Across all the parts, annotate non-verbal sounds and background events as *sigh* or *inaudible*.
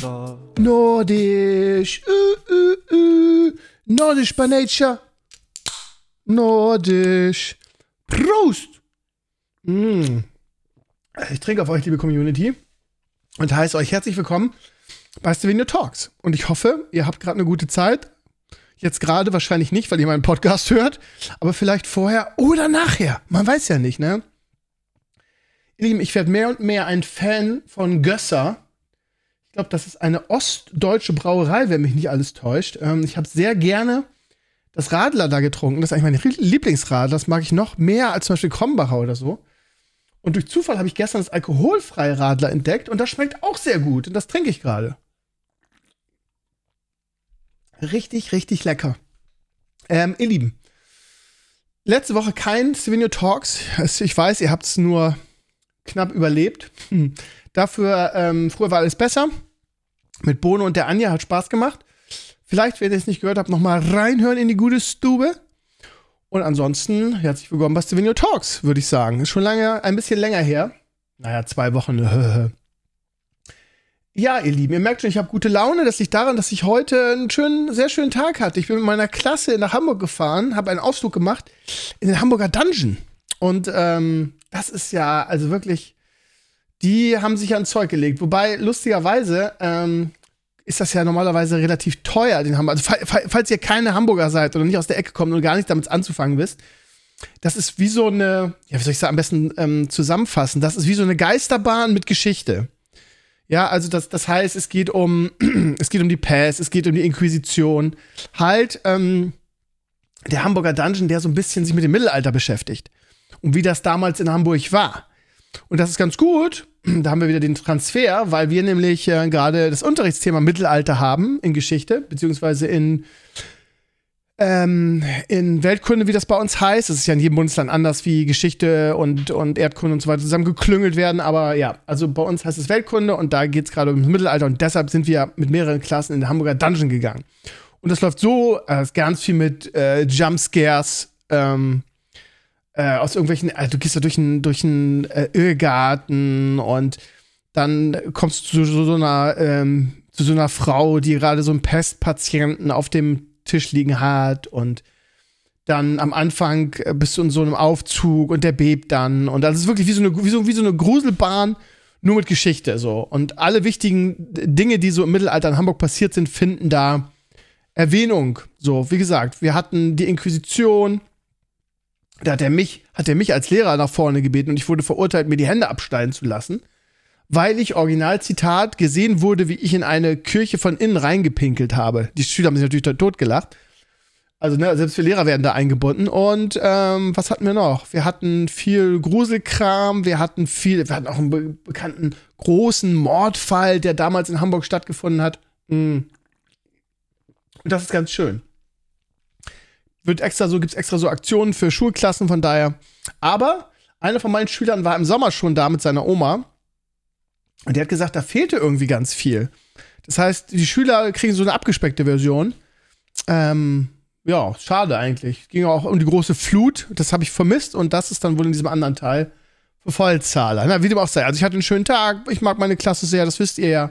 Talks. Nordisch. Ü, ü, ü. Nordisch by nature. Nordisch. Prost! Mm. Ich trinke auf euch, liebe Community, und heiße euch herzlich willkommen bei Stevenio Talks. Und ich hoffe, ihr habt gerade eine gute Zeit. Jetzt gerade wahrscheinlich nicht, weil ihr meinen Podcast hört, aber vielleicht vorher oder nachher. Man weiß ja nicht, ne? Ihr Lieben, ich werde mehr und mehr ein Fan von Gösser. Glaube, das ist eine ostdeutsche Brauerei, wenn mich nicht alles täuscht. Ähm, ich habe sehr gerne das Radler da getrunken. Das ist eigentlich mein Lieblingsradler. Das mag ich noch mehr als zum Beispiel Krombacher oder so. Und durch Zufall habe ich gestern das alkoholfreie Radler entdeckt und das schmeckt auch sehr gut. Und das trinke ich gerade. Richtig, richtig lecker. Ähm, ihr Lieben, letzte Woche kein Sauvignon Talks. Ich weiß, ihr habt es nur knapp überlebt. Hm. Dafür, ähm, früher war alles besser. Mit Bono und der Anja hat Spaß gemacht. Vielleicht, wenn ihr es nicht gehört habt, noch mal reinhören in die gute Stube. Und ansonsten herzlich willkommen bei Stevenio Talks, würde ich sagen. Ist schon lange, ein bisschen länger her. Naja, zwei Wochen. *laughs* ja, ihr Lieben, ihr merkt schon, ich habe gute Laune. Das liegt daran, dass ich heute einen schönen, sehr schönen Tag hatte. Ich bin mit meiner Klasse nach Hamburg gefahren, habe einen Ausflug gemacht in den Hamburger Dungeon. Und ähm, das ist ja, also wirklich, die haben sich ein Zeug gelegt. Wobei, lustigerweise, ähm, ist das ja normalerweise relativ teuer, den Hamburger. Also, falls ihr keine Hamburger seid oder nicht aus der Ecke kommt und gar nicht damit anzufangen wisst, das ist wie so eine, ja, wie soll ich das am besten ähm, zusammenfassen? Das ist wie so eine Geisterbahn mit Geschichte. Ja, also das, das heißt, es geht um, *clears throat* es geht um die Pest, es geht um die Inquisition. Halt, ähm, der Hamburger Dungeon, der so ein bisschen sich mit dem Mittelalter beschäftigt. Und wie das damals in Hamburg war. Und das ist ganz gut. *clears throat* Da haben wir wieder den Transfer, weil wir nämlich äh, gerade das Unterrichtsthema Mittelalter haben in Geschichte, beziehungsweise in, ähm, in Weltkunde, wie das bei uns heißt. Es ist ja in jedem Bundesland anders, wie Geschichte und, und Erdkunde und so weiter zusammen geklüngelt werden. Aber ja, also bei uns heißt es Weltkunde und da geht es gerade ums Mittelalter und deshalb sind wir mit mehreren Klassen in den Hamburger Dungeon gegangen. Und das läuft so, äh, ganz viel mit äh, Jumpscares, ähm, äh, aus irgendwelchen, also du gehst da durch einen durch äh, Irrgarten und dann kommst du zu so, so einer ähm, zu so einer Frau, die gerade so einen Pestpatienten auf dem Tisch liegen hat und dann am Anfang äh, bist du in so einem Aufzug und der bebt dann und das ist wirklich wie so eine wie so, wie so eine Gruselbahn nur mit Geschichte so und alle wichtigen Dinge, die so im Mittelalter in Hamburg passiert sind, finden da Erwähnung. So, wie gesagt, wir hatten die Inquisition, da hat er mich, hat er mich als Lehrer nach vorne gebeten und ich wurde verurteilt, mir die Hände abschneiden zu lassen, weil ich Originalzitat gesehen wurde, wie ich in eine Kirche von innen reingepinkelt habe. Die Schüler haben sich natürlich tot gelacht. Also, ne, selbst wir Lehrer werden da eingebunden. Und ähm, was hatten wir noch? Wir hatten viel Gruselkram, wir hatten viel, wir hatten auch einen be bekannten großen Mordfall, der damals in Hamburg stattgefunden hat. Mm. Und das ist ganz schön wird extra so, gibt's extra so Aktionen für Schulklassen, von daher. Aber einer von meinen Schülern war im Sommer schon da mit seiner Oma. Und der hat gesagt, da fehlte irgendwie ganz viel. Das heißt, die Schüler kriegen so eine abgespeckte Version. Ähm, ja, schade eigentlich. Es ging auch um die große Flut. Das habe ich vermisst und das ist dann wohl in diesem anderen Teil für Vollzahler. Na, wie dem auch sei. Also ich hatte einen schönen Tag. Ich mag meine Klasse sehr, das wisst ihr ja.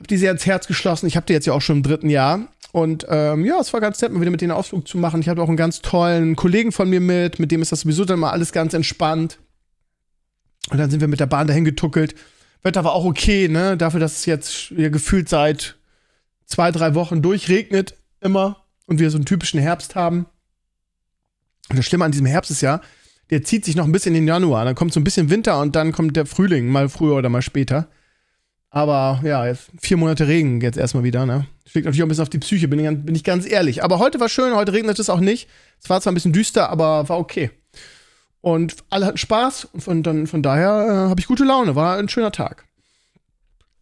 Hab die sehr ins Herz geschlossen. Ich habe die jetzt ja auch schon im dritten Jahr. Und ähm, ja, es war ganz nett, mal wieder mit denen Ausflug zu machen. Ich hatte auch einen ganz tollen Kollegen von mir mit, mit dem ist das sowieso dann mal alles ganz entspannt. Und dann sind wir mit der Bahn dahin getuckelt. Wetter war auch okay, ne? Dafür, dass es jetzt ja, gefühlt seit zwei, drei Wochen durchregnet immer und wir so einen typischen Herbst haben. Und das Schlimme an diesem Herbst ist ja, der zieht sich noch ein bisschen in den Januar. Dann kommt so ein bisschen Winter und dann kommt der Frühling, mal früher oder mal später. Aber ja, jetzt vier Monate Regen jetzt erstmal wieder, ne? Schlägt natürlich auch ein bisschen auf die Psyche, bin ich, bin ich ganz ehrlich. Aber heute war schön, heute regnet es auch nicht. Es war zwar ein bisschen düster, aber war okay. Und alle hatten Spaß und von, dann, von daher äh, habe ich gute Laune. War ein schöner Tag.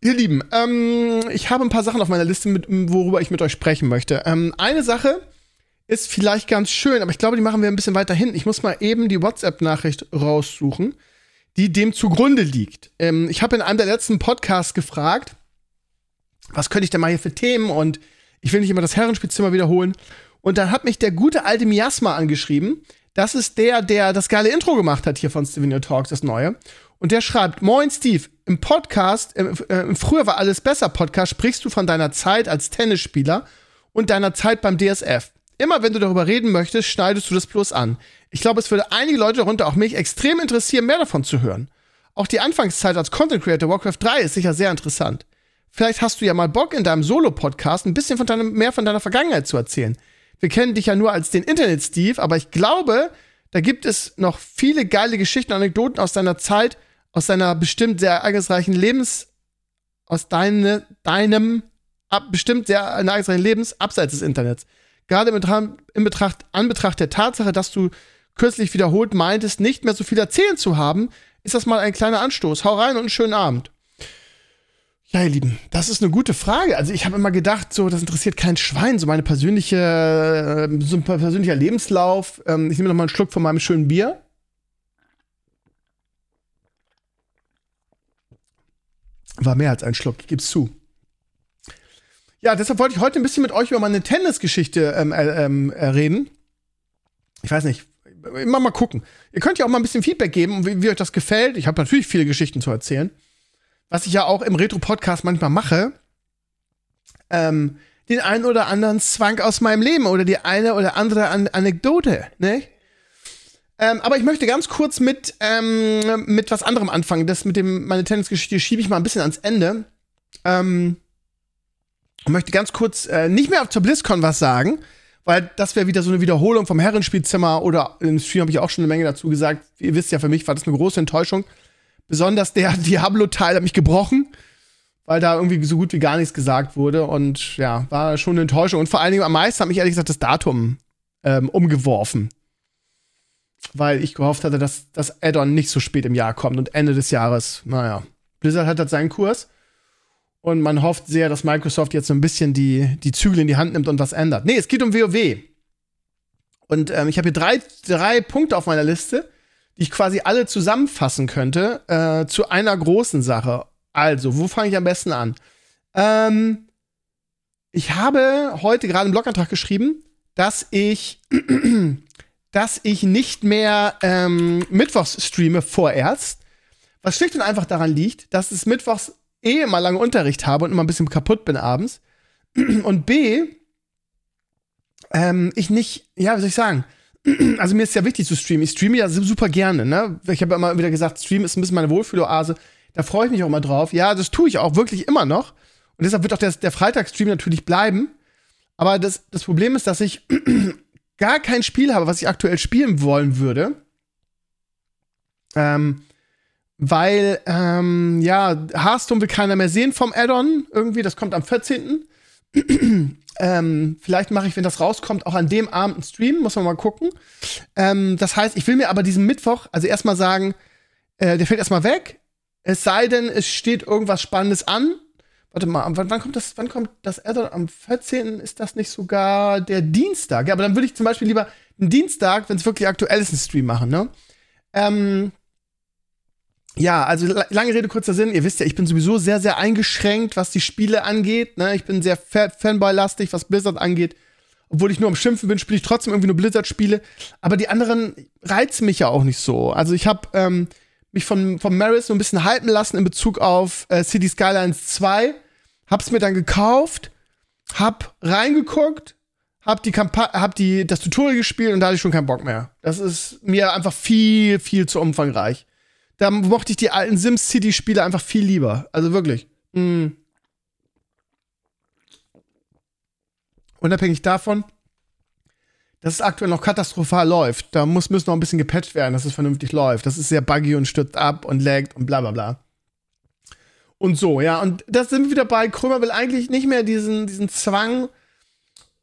Ihr Lieben, ähm, ich habe ein paar Sachen auf meiner Liste, mit, worüber ich mit euch sprechen möchte. Ähm, eine Sache ist vielleicht ganz schön, aber ich glaube, die machen wir ein bisschen weiter hin. Ich muss mal eben die WhatsApp-Nachricht raussuchen, die dem zugrunde liegt. Ähm, ich habe in einem der letzten Podcasts gefragt, was könnte ich denn mal hier für Themen und ich will nicht immer das Herrenspielzimmer wiederholen. Und dann hat mich der gute alte Miasma angeschrieben. Das ist der, der das geile Intro gemacht hat hier von Stevenio Talks, das neue. Und der schreibt: Moin Steve, im Podcast, äh, äh, früher war alles besser Podcast, sprichst du von deiner Zeit als Tennisspieler und deiner Zeit beim DSF. Immer wenn du darüber reden möchtest, schneidest du das bloß an. Ich glaube, es würde einige Leute, darunter auch mich, extrem interessieren, mehr davon zu hören. Auch die Anfangszeit als Content Creator Warcraft 3 ist sicher sehr interessant. Vielleicht hast du ja mal Bock, in deinem Solo-Podcast ein bisschen von deinem, mehr von deiner Vergangenheit zu erzählen. Wir kennen dich ja nur als den Internet-Steve, aber ich glaube, da gibt es noch viele geile Geschichten und Anekdoten aus deiner Zeit, aus deiner bestimmt sehr ereignisreichen Lebens, aus deine, deinem ab, bestimmt sehr ereignisreichen Lebens abseits des Internets. Gerade in, Betracht, Anbetracht der Tatsache, dass du kürzlich wiederholt meintest, nicht mehr so viel erzählen zu haben, ist das mal ein kleiner Anstoß. Hau rein und einen schönen Abend. Ja, ihr Lieben, das ist eine gute Frage. Also ich habe immer gedacht, so das interessiert kein Schwein, so meine persönliche, so ein persönlicher Lebenslauf. Ähm, ich nehme noch mal einen Schluck von meinem schönen Bier. War mehr als ein Schluck, ich gebe zu. Ja, deshalb wollte ich heute ein bisschen mit euch über meine Tennisgeschichte ähm, äh, ähm, äh, reden. Ich weiß nicht, immer mal gucken. Ihr könnt ja auch mal ein bisschen Feedback geben, wie, wie euch das gefällt. Ich habe natürlich viele Geschichten zu erzählen. Was ich ja auch im Retro-Podcast manchmal mache. Ähm, den einen oder anderen Zwang aus meinem Leben oder die eine oder andere An Anekdote, ne? Ähm, aber ich möchte ganz kurz mit, ähm, mit was anderem anfangen. Das mit dem, meine Tennisgeschichte schiebe ich mal ein bisschen ans Ende. Ähm, und möchte ganz kurz äh, nicht mehr zur BlizzCon was sagen, weil das wäre wieder so eine Wiederholung vom Herrenspielzimmer oder im Stream habe ich auch schon eine Menge dazu gesagt. Ihr wisst ja, für mich war das eine große Enttäuschung. Besonders der *laughs* Diablo-Teil hat mich gebrochen, weil da irgendwie so gut wie gar nichts gesagt wurde und ja, war schon eine Enttäuschung. Und vor allen Dingen am meisten hat mich ehrlich gesagt das Datum ähm, umgeworfen. Weil ich gehofft hatte, dass das Add-on nicht so spät im Jahr kommt und Ende des Jahres. Naja, Blizzard hat halt seinen Kurs. Und man hofft sehr, dass Microsoft jetzt so ein bisschen die, die Zügel in die Hand nimmt und was ändert. Nee, es geht um WoW. Und ähm, ich habe hier drei, drei Punkte auf meiner Liste, die ich quasi alle zusammenfassen könnte äh, zu einer großen Sache. Also, wo fange ich am besten an? Ähm, ich habe heute gerade einen Blogantrag geschrieben, dass ich, *clears throat* dass ich nicht mehr ähm, Mittwochs streame vorerst. Was schlicht und einfach daran liegt, dass es Mittwochs eh immer lange Unterricht habe und immer ein bisschen kaputt bin abends. *clears throat* Und B, ähm, ich nicht, ja, wie soll ich sagen? *clears throat* Also mir ist ja wichtig zu streamen. Ich streame ja super gerne, ne? Ich habe ja immer wieder gesagt, Stream ist ein bisschen meine Wohlfühloase. Da freue ich mich auch immer drauf. Ja, das tue ich auch wirklich immer noch. Und deshalb wird auch der, der Freitagsstream natürlich bleiben. Aber das, das Problem ist, dass ich *clears throat* gar kein Spiel habe, was ich aktuell spielen wollen würde. Ähm, weil, ähm, ja, Hearthstone will keiner mehr sehen vom Add-on irgendwie. Das kommt am 14. *clears throat* ähm, vielleicht mache ich, wenn das rauskommt, auch an dem Abend einen Stream. Muss man mal gucken. Ähm, das heißt, ich will mir aber diesen Mittwoch, also erstmal sagen, äh, der fällt erstmal weg. Es sei denn, es steht irgendwas Spannendes an. Warte mal, wann, wann kommt das, wann kommt das Add-on? Am 14. ist das nicht sogar der Dienstag? Ja, aber dann würde ich zum Beispiel lieber einen Dienstag, wenn es wirklich aktuell ist, einen Stream machen, ne? Ähm, ja, also lange Rede, kurzer Sinn. Ihr wisst ja, ich bin sowieso sehr, sehr eingeschränkt, was die Spiele angeht. Ne? Ich bin sehr Fanboy-lastig, was Blizzard angeht. Obwohl ich nur am Schimpfen bin, spiele ich trotzdem irgendwie nur Blizzard-Spiele. Aber die anderen reizen mich ja auch nicht so. Also ich habe ähm, mich von, von Maris so ein bisschen halten lassen in Bezug auf äh, City Skylines 2. Hab's mir dann gekauft, hab reingeguckt, hab die Kampa hab die, das Tutorial gespielt und da hatte ich schon keinen Bock mehr. Das ist mir einfach viel, viel zu umfangreich da mochte ich die alten SimCity-Spiele einfach viel lieber. Also wirklich. Mm. Unabhängig davon, dass es aktuell noch katastrophal läuft. Da muss, muss noch ein bisschen gepatcht werden, dass es vernünftig läuft. Das ist sehr buggy und stürzt ab und laggt und bla bla bla. Und so, ja. Und da sind wir wieder bei. Krömer will eigentlich nicht mehr diesen, diesen Zwang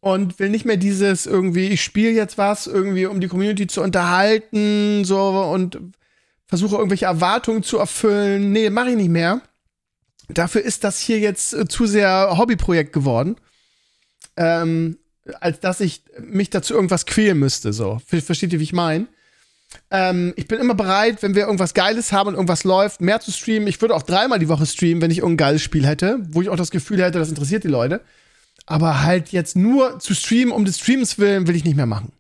und will nicht mehr dieses irgendwie, ich spiele jetzt was, irgendwie, um die Community zu unterhalten, so und versuche irgendwelche Erwartungen zu erfüllen. Nee, mache ich nicht mehr. dafür ist das hier jetzt äh, zu sehr Hobbyprojekt geworden. Ähm, als dass ich mich dazu irgendwas quälen müsste. So. Versteht ihr, wie ich meine? Ähm, ich bin immer bereit, wenn wir irgendwas Geiles haben und irgendwas läuft, mehr zu streamen. Ich würde auch dreimal die Woche streamen, wenn ich irgendein geiles Spiel hätte, wo ich auch das Gefühl hätte, das interessiert die Leute. Aber halt jetzt nur zu streamen um des Streams willen, will ich nicht mehr machen.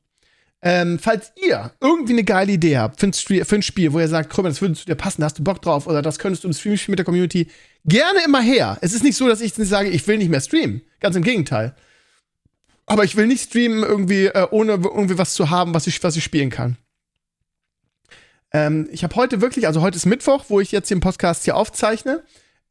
Ähm, falls ihr irgendwie eine geile Idee habt für ein, für ein Spiel, wo ihr sagt, Krümmer, das würde zu dir passen, hast du Bock drauf oder das könntest du im Stream spielen mit der Community, gerne immer her. Es ist nicht so, dass ich nicht sage, ich will nicht mehr streamen. Ganz im Gegenteil. Aber ich will nicht streamen irgendwie, äh, ohne irgendwie was zu haben, was ich, was ich spielen kann. Ähm, ich habe heute wirklich, also heute ist Mittwoch, wo ich jetzt den Podcast hier aufzeichne.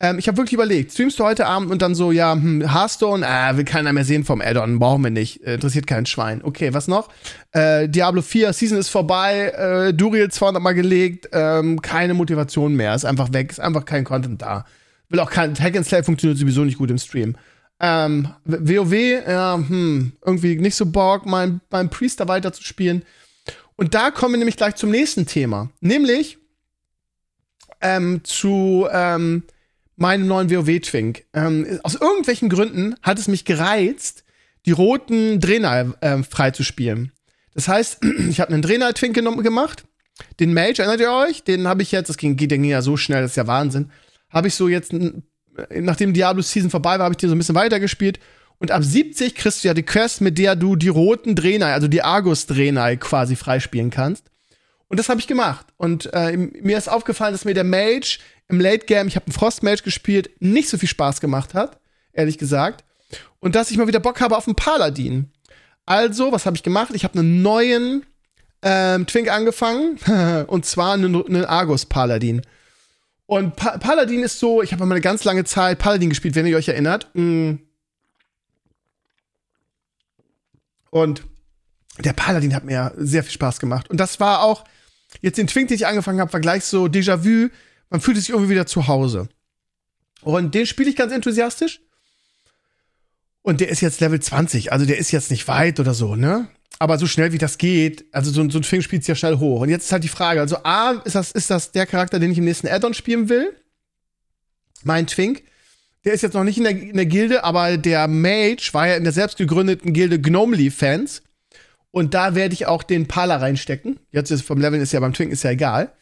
Ähm, ich habe wirklich überlegt, streamst du heute Abend und dann so, ja, hm, Hearthstone, ah, will keiner mehr sehen vom Addon, brauchen wir nicht, äh, interessiert kein Schwein. Okay, was noch? Äh, Diablo 4, Season ist vorbei, äh, Duriel 200 Mal gelegt, ähm, keine Motivation mehr, ist einfach weg, ist einfach kein Content da. Will auch kein, Hack and Slay funktioniert sowieso nicht gut im Stream. Ähm, WoW, ja, hm, irgendwie nicht so Bock, mein, mein Priester weiterzuspielen. Und da kommen wir nämlich gleich zum nächsten Thema. Nämlich ähm, zu ähm, meinem neuen WoW-Twink. Ähm, aus irgendwelchen Gründen hat es mich gereizt, die roten Draenei äh, freizuspielen. Das heißt, *clears throat* ich habe einen Draenei-Twink gemacht. Den Mage, erinnert ihr euch? Den habe ich jetzt, das ging, ging ja so schnell, das ist ja Wahnsinn. Habe ich so jetzt nachdem Diablo Season vorbei war, habe ich die so ein bisschen weitergespielt. Und ab 70 kriegst du ja die Quest, mit der du die roten Draenei, also die Argus Draenei quasi freispielen kannst. Und das habe ich gemacht. Und äh, mir ist aufgefallen, dass mir der Mage im Late Game, ich habe einen Frost Mage gespielt, nicht so viel Spaß gemacht hat, ehrlich gesagt. Und dass ich mal wieder Bock habe auf einen Paladin. Also, was habe ich gemacht? Ich habe einen neuen ähm, Twink angefangen. *laughs* und zwar einen, einen Argus Paladin. Und pa Paladin ist so, ich habe mal eine ganz lange Zeit Paladin gespielt, wenn ihr euch erinnert. Mm. Und der Paladin hat mir sehr viel Spaß gemacht. Und das war auch, jetzt den Twink, den ich angefangen habe, war gleich so Déjà-vu. Man fühlt sich irgendwie wieder zu Hause. Und den spiele ich ganz enthusiastisch. Und der ist jetzt Level 20, also der ist jetzt nicht weit oder so, ne? aber so schnell wie das geht, also so, so ein Film spielt ja schnell hoch. Und jetzt ist halt die Frage, also A, ist das, ist das der Charakter, den ich im nächsten Addon spielen will? Mein Twink. Der ist jetzt noch nicht in der, in der Gilde, aber der Mage war ja in der selbst gegründeten Gilde Gnomely Fans. Und da werde ich auch den Pala reinstecken. Jetzt ist vom Level ist ja beim Twink ist ja egal.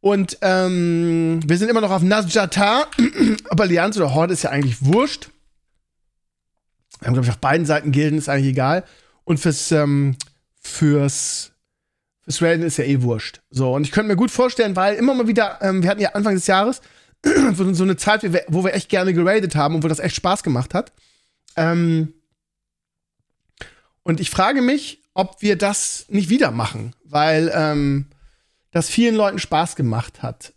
Und ähm, wir sind immer noch auf Nazjatar. *clears throat* aber Allianz oder Horde ist ja eigentlich wurscht. Wir haben, glaube ich, auf beiden Seiten Gilden, ist eigentlich egal. Und fürs, ähm, fürs, fürs Raiden ist ja eh wurscht. So, und ich könnte mir gut vorstellen, weil immer mal wieder, ähm, wir hatten ja Anfang des Jahres *clears throat* so eine Zeit, wo wir echt gerne geradet haben und wo das echt Spaß gemacht hat. Ähm, und ich frage mich, ob wir das nicht wieder machen, weil ähm, das vielen Leuten Spaß gemacht hat.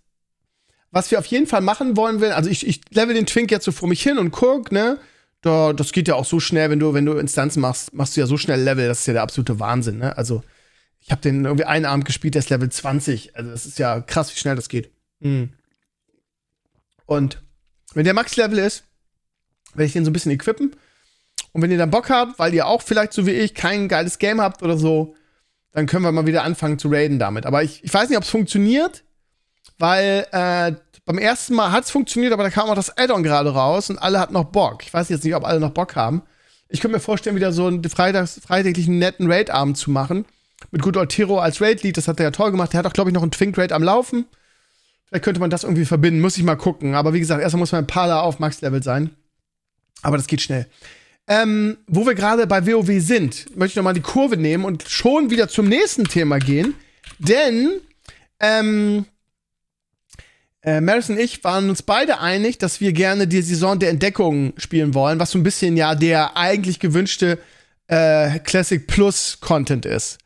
Was wir auf jeden Fall machen wollen will, also ich, ich level den Twink jetzt so vor mich hin und guck, ne? da, das geht ja auch so schnell, wenn du, wenn du Instanzen machst, machst du ja so schnell Level, das ist ja der absolute Wahnsinn, ne? Also, ich habe den irgendwie einen Abend gespielt, der ist Level 20. Also, das ist ja krass, wie schnell das geht. Mhm. Und wenn der Max-Level ist, werde ich den so ein bisschen equippen. Und wenn ihr dann Bock habt, weil ihr auch vielleicht so wie ich kein geiles Game habt oder so, dann können wir mal wieder anfangen zu raiden damit. Aber ich, ich weiß nicht, ob es funktioniert, weil äh, beim ersten Mal hat es funktioniert, aber da kam auch das Add-on gerade raus und alle hatten noch Bock. Ich weiß jetzt nicht, ob alle noch Bock haben. Ich könnte mir vorstellen, wieder so einen Freitags, freitaglichen netten Raid-Abend zu machen. Mit Good Old Tiro als Raid-Lead, das hat er ja toll gemacht. Der hat auch, glaube ich, noch einen Twink-Raid am Laufen. Vielleicht könnte man das irgendwie verbinden, muss ich mal gucken. Aber wie gesagt, erstmal muss man ein paar da auf Max-Level sein. Aber das geht schnell. Ähm, wo wir gerade bei WoW sind, möchte ich nochmal die Kurve nehmen und schon wieder zum nächsten Thema gehen. Denn ähm, äh, Maris und ich waren uns beide einig, dass wir gerne die Saison der Entdeckung spielen wollen, was so ein bisschen ja der eigentlich gewünschte äh, Classic Plus Content ist.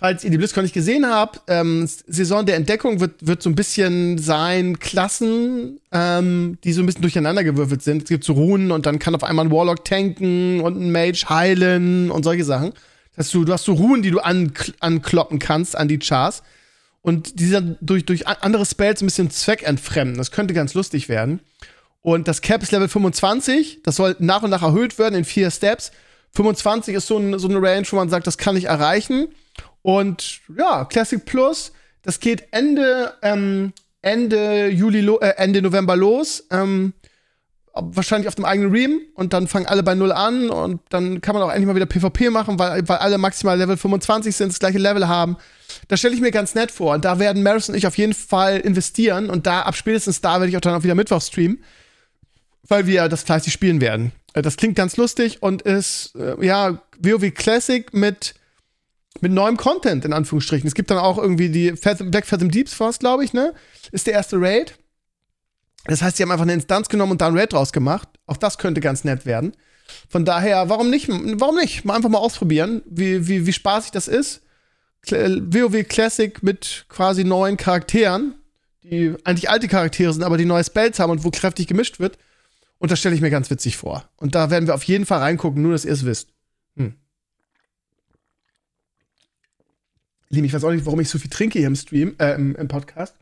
Falls ihr die BlizzCon nicht gesehen habt, ähm, Saison der Entdeckung wird, wird so ein bisschen sein Klassen, ähm, die so ein bisschen durcheinandergewürfelt sind. Es gibt so Runen und dann kann auf einmal ein Warlock tanken und ein Mage heilen und solche Sachen. Das du, du hast so Runen, die du ankloppen kannst an die Chars und dieser durch, durch andere Spells ein bisschen zweckentfremden. Das könnte ganz lustig werden. Und das Cap ist Level 25. Das soll nach und nach erhöht werden in vier Steps. 25 ist so, ein, so eine Range, wo man sagt, das kann ich erreichen. Und ja, Classic Plus, das geht Ende, ähm, Ende Juli, äh, Ende November los. Ähm, wahrscheinlich auf dem eigenen Ream und dann fangen alle bei Null an und dann kann man auch endlich mal wieder PvP machen, weil, weil alle maximal Level 25 sind, das gleiche Level haben. Das stelle ich mir ganz nett vor. Und da werden Maris und ich auf jeden Fall investieren und da, ab spätestens da werde ich auch dann auch wieder Mittwoch streamen, weil wir das fleißig spielen werden. Äh, das klingt ganz lustig und ist, äh, ja, WoW Classic mit, mit neuem Content, in Anführungsstrichen. Es gibt dann auch irgendwie die Black Phantom Deeps Force, glaube ich, ne? Ist der erste Raid. Das heißt, sie haben einfach eine Instanz genommen und da ein Raid draus gemacht. Auch das könnte ganz nett werden. Von daher, warum nicht? Warum nicht? Mal einfach mal ausprobieren, wie, wie, wie spaßig das ist. WoW Classic mit quasi neuen Charakteren, die eigentlich alte Charaktere sind, aber die neue Spells haben und wo kräftig gemischt wird. Und das stelle ich mir ganz witzig vor. Und da werden wir auf jeden Fall reingucken, nur dass ihr es wisst. Hm. Lieb, ich weiß auch nicht, warum ich so viel trinke hier im Stream, äh, im, im Podcast.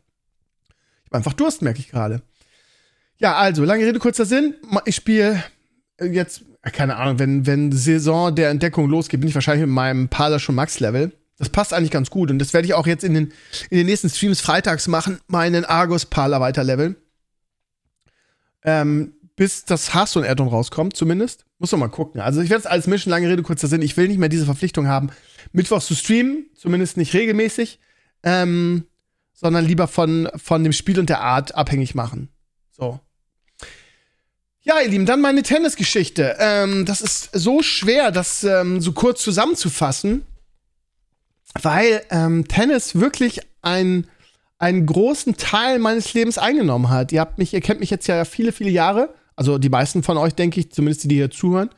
Ich habe einfach Durst, merke ich gerade. Ja, also, lange Rede, kurzer Sinn. Ich spiele äh, jetzt, äh, keine Ahnung, wenn, wenn Saison der Entdeckung losgeht, bin ich wahrscheinlich mit meinem Parler schon Max-Level. Das passt eigentlich ganz gut. Und das werde ich auch jetzt in den, in den nächsten Streams freitags machen, meinen Argus-Parler weiterleveln. Ähm, bis das Hearthstone-Addon rauskommt, zumindest. Muss man mal gucken. Also ich werde es alles mischen, lange Rede, kurzer Sinn. Ich will nicht mehr diese Verpflichtung haben, Mittwochs zu streamen, zumindest nicht regelmäßig, ähm, sondern lieber von, von dem Spiel und der Art abhängig machen. So. Ja, ihr Lieben, dann meine Tennisgeschichte. Ähm, das ist so schwer, das ähm, so kurz zusammenzufassen weil ähm, Tennis wirklich ein, einen großen Teil meines Lebens eingenommen hat. Ihr habt mich, ihr kennt mich jetzt ja viele, viele Jahre, also die meisten von euch, denke ich, zumindest die, die hier zuhören,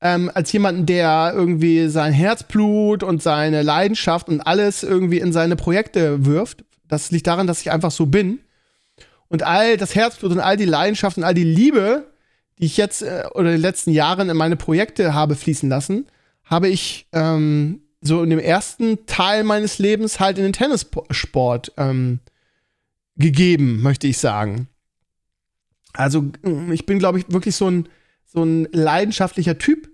ähm, als jemanden, der irgendwie sein Herzblut und seine Leidenschaft und alles irgendwie in seine Projekte wirft. Das liegt daran, dass ich einfach so bin. Und all das Herzblut und all die Leidenschaft und all die Liebe, die ich jetzt äh, oder in den letzten Jahren in meine Projekte habe fließen lassen, habe ich ähm, so in dem ersten Teil meines Lebens halt in den Tennissport ähm, gegeben, möchte ich sagen. Also mm, ich bin, glaube ich, wirklich so ein, so ein leidenschaftlicher Typ,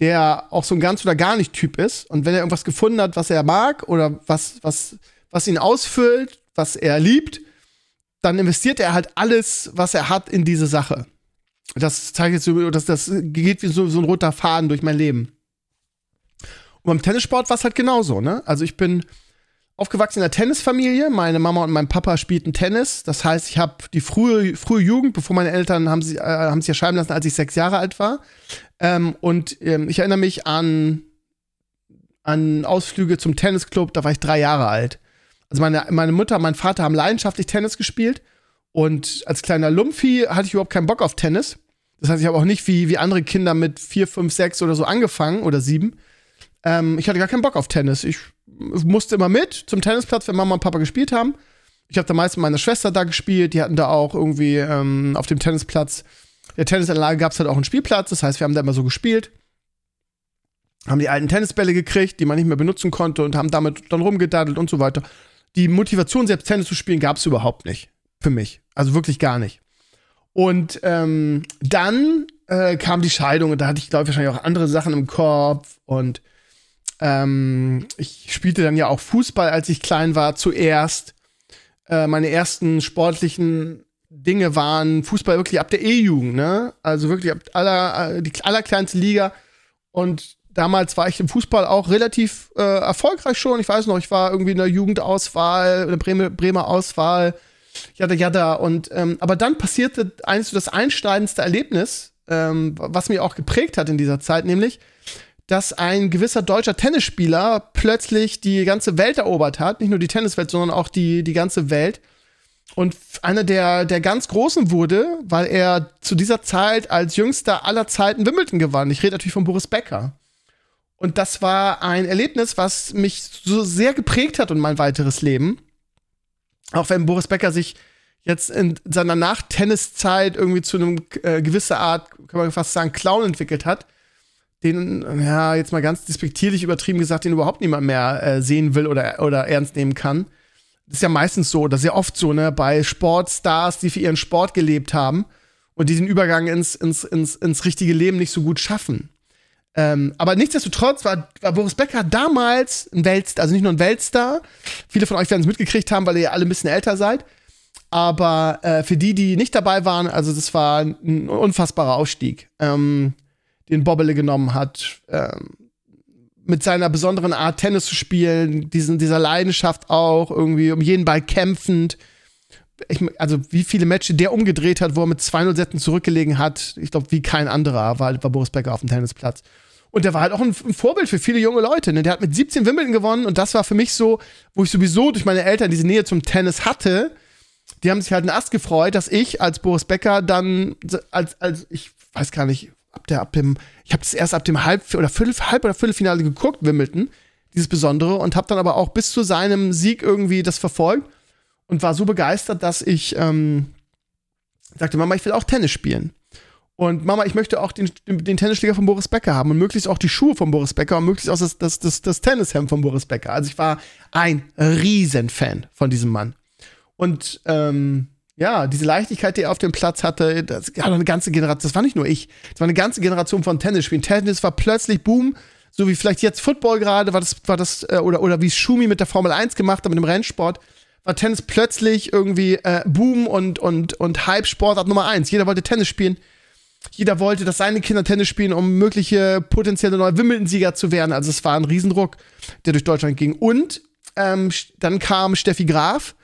der auch so ein ganz oder gar nicht Typ ist. Und wenn er irgendwas gefunden hat, was er mag oder was, was, was ihn ausfüllt, was er liebt, dann investiert er halt alles, was er hat, in diese Sache. Das zeigt jetzt das, das geht wie so, so ein roter Faden durch mein Leben. Und beim Tennissport war es halt genauso, ne? Also ich bin aufgewachsen in einer Tennisfamilie. Meine Mama und mein Papa spielten Tennis. Das heißt, ich habe die frühe, frühe Jugend, bevor meine Eltern haben sie, äh, haben sich erscheinen lassen, als ich sechs Jahre alt war. Ähm, und ähm, ich erinnere mich an, an Ausflüge zum Tennisclub, da war ich drei Jahre alt. Also meine, meine Mutter und mein Vater haben leidenschaftlich Tennis gespielt. Und als kleiner Lumpfi hatte ich überhaupt keinen Bock auf Tennis. Das heißt, ich habe auch nicht wie, wie andere Kinder mit vier, fünf, sechs oder so angefangen oder sieben, ähm, ich hatte gar keinen Bock auf Tennis. Ich musste immer mit zum Tennisplatz, wenn Mama und Papa gespielt haben. Ich habe da meist mit meiner Schwester da gespielt. Die hatten da auch irgendwie ähm, auf dem Tennisplatz, der Tennisanlage gab es halt auch einen Spielplatz. Das heißt, wir haben da immer so gespielt. Haben die alten Tennisbälle gekriegt, die man nicht mehr benutzen konnte und haben damit dann rumgedaddelt und so weiter. Die Motivation, selbst Tennis zu spielen, gab es überhaupt nicht. Für mich. Also wirklich gar nicht. Und ähm, dann äh, kam die Scheidung und da hatte ich, glaube ich, wahrscheinlich auch andere Sachen im Kopf und ähm, ich spielte dann ja auch Fußball, als ich klein war, zuerst. Äh, meine ersten sportlichen Dinge waren Fußball wirklich ab der E-Jugend, ne? Also wirklich ab aller, äh, die allerkleinste Liga. Und damals war ich im Fußball auch relativ äh, erfolgreich schon. Ich weiß noch, ich war irgendwie in der Jugendauswahl, in der Bremer, Bremer Auswahl, jada jada. Und ähm, aber dann passierte eines so das einschneidendste Erlebnis, ähm, was mich auch geprägt hat in dieser Zeit, nämlich dass ein gewisser deutscher Tennisspieler plötzlich die ganze Welt erobert hat. Nicht nur die Tenniswelt, sondern auch die, die ganze Welt. Und einer der, der ganz Großen wurde, weil er zu dieser Zeit als jüngster aller Zeiten Wimbledon gewann. Ich rede natürlich von Boris Becker. Und das war ein Erlebnis, was mich so sehr geprägt hat und mein weiteres Leben. Auch wenn Boris Becker sich jetzt in seiner Nach-Tenniszeit irgendwie zu einem äh, gewisser Art, kann man fast sagen, Clown entwickelt hat, den, ja, jetzt mal ganz despektierlich übertrieben gesagt, den überhaupt niemand mehr äh, sehen will oder, oder ernst nehmen kann. Das ist ja meistens so, das ist ja oft so, ne, bei Sportstars, die für ihren Sport gelebt haben und die den Übergang ins, ins, ins, ins richtige Leben nicht so gut schaffen. Ähm, aber nichtsdestotrotz war, war Boris Becker damals ein Weltstar, also nicht nur ein Weltstar. Viele von euch werden es mitgekriegt haben, weil ihr alle ein bisschen älter seid. Aber äh, für die, die nicht dabei waren, also das war ein unfassbarer Ausstieg, ähm, den Bobbele genommen hat. Ähm, mit seiner besonderen Art, Tennis zu spielen, diesen, dieser Leidenschaft auch, irgendwie um jeden Ball kämpfend. Ich, also, wie viele Matches der umgedreht hat, wo er mit 2-0 Sätzen zurückgelegen hat, ich glaube, wie kein anderer war, war Boris Becker auf dem Tennisplatz. Und der war halt auch ein, ein, Vorbild für viele junge Leute. Ne? Der hat mit 17 Wimbledon gewonnen und das war für mich so, wo ich sowieso durch meine Eltern diese Nähe zum Tennis hatte. Die haben sich halt einen Ast gefreut, dass ich als Boris Becker dann, als, als ich weiß gar nicht, ab der, ab dem, ich habe das erst ab dem Halb- oder Viertel, Halb- oder Viertelfinale geguckt, Wimbledon, dieses Besondere, und habe dann aber auch bis zu seinem Sieg irgendwie das verfolgt und war so begeistert, dass ich ähm, sagte, Mama, ich will auch Tennis spielen. Und Mama, ich möchte auch den, den Tennisschläger von Boris Becker haben und möglichst auch die Schuhe von Boris Becker und möglichst auch das, das, das, das Tennishemd von Boris Becker. Also ich war ein Riesenfan von diesem Mann. Und ähm, ja, diese Leichtigkeit, die er auf dem Platz hatte, das hat eine ganze Generation, das war nicht nur ich, das war eine ganze Generation von Tennisspielen. Tennis war plötzlich Boom, so wie vielleicht jetzt Football gerade, war das, war das, äh, oder, oder wie Schumi mit der Formel 1 gemacht hat, mit dem Rennsport, war Tennis plötzlich irgendwie äh, Boom und, und, und Hype-Sportart Nummer 1. Jeder wollte Tennis spielen. Jeder wollte, dass seine Kinder Tennis spielen, um mögliche potenzielle neue Wimbledon-Sieger zu werden. Also es war ein Riesendruck, der durch Deutschland ging. Und ähm, dann kam Steffi Graf,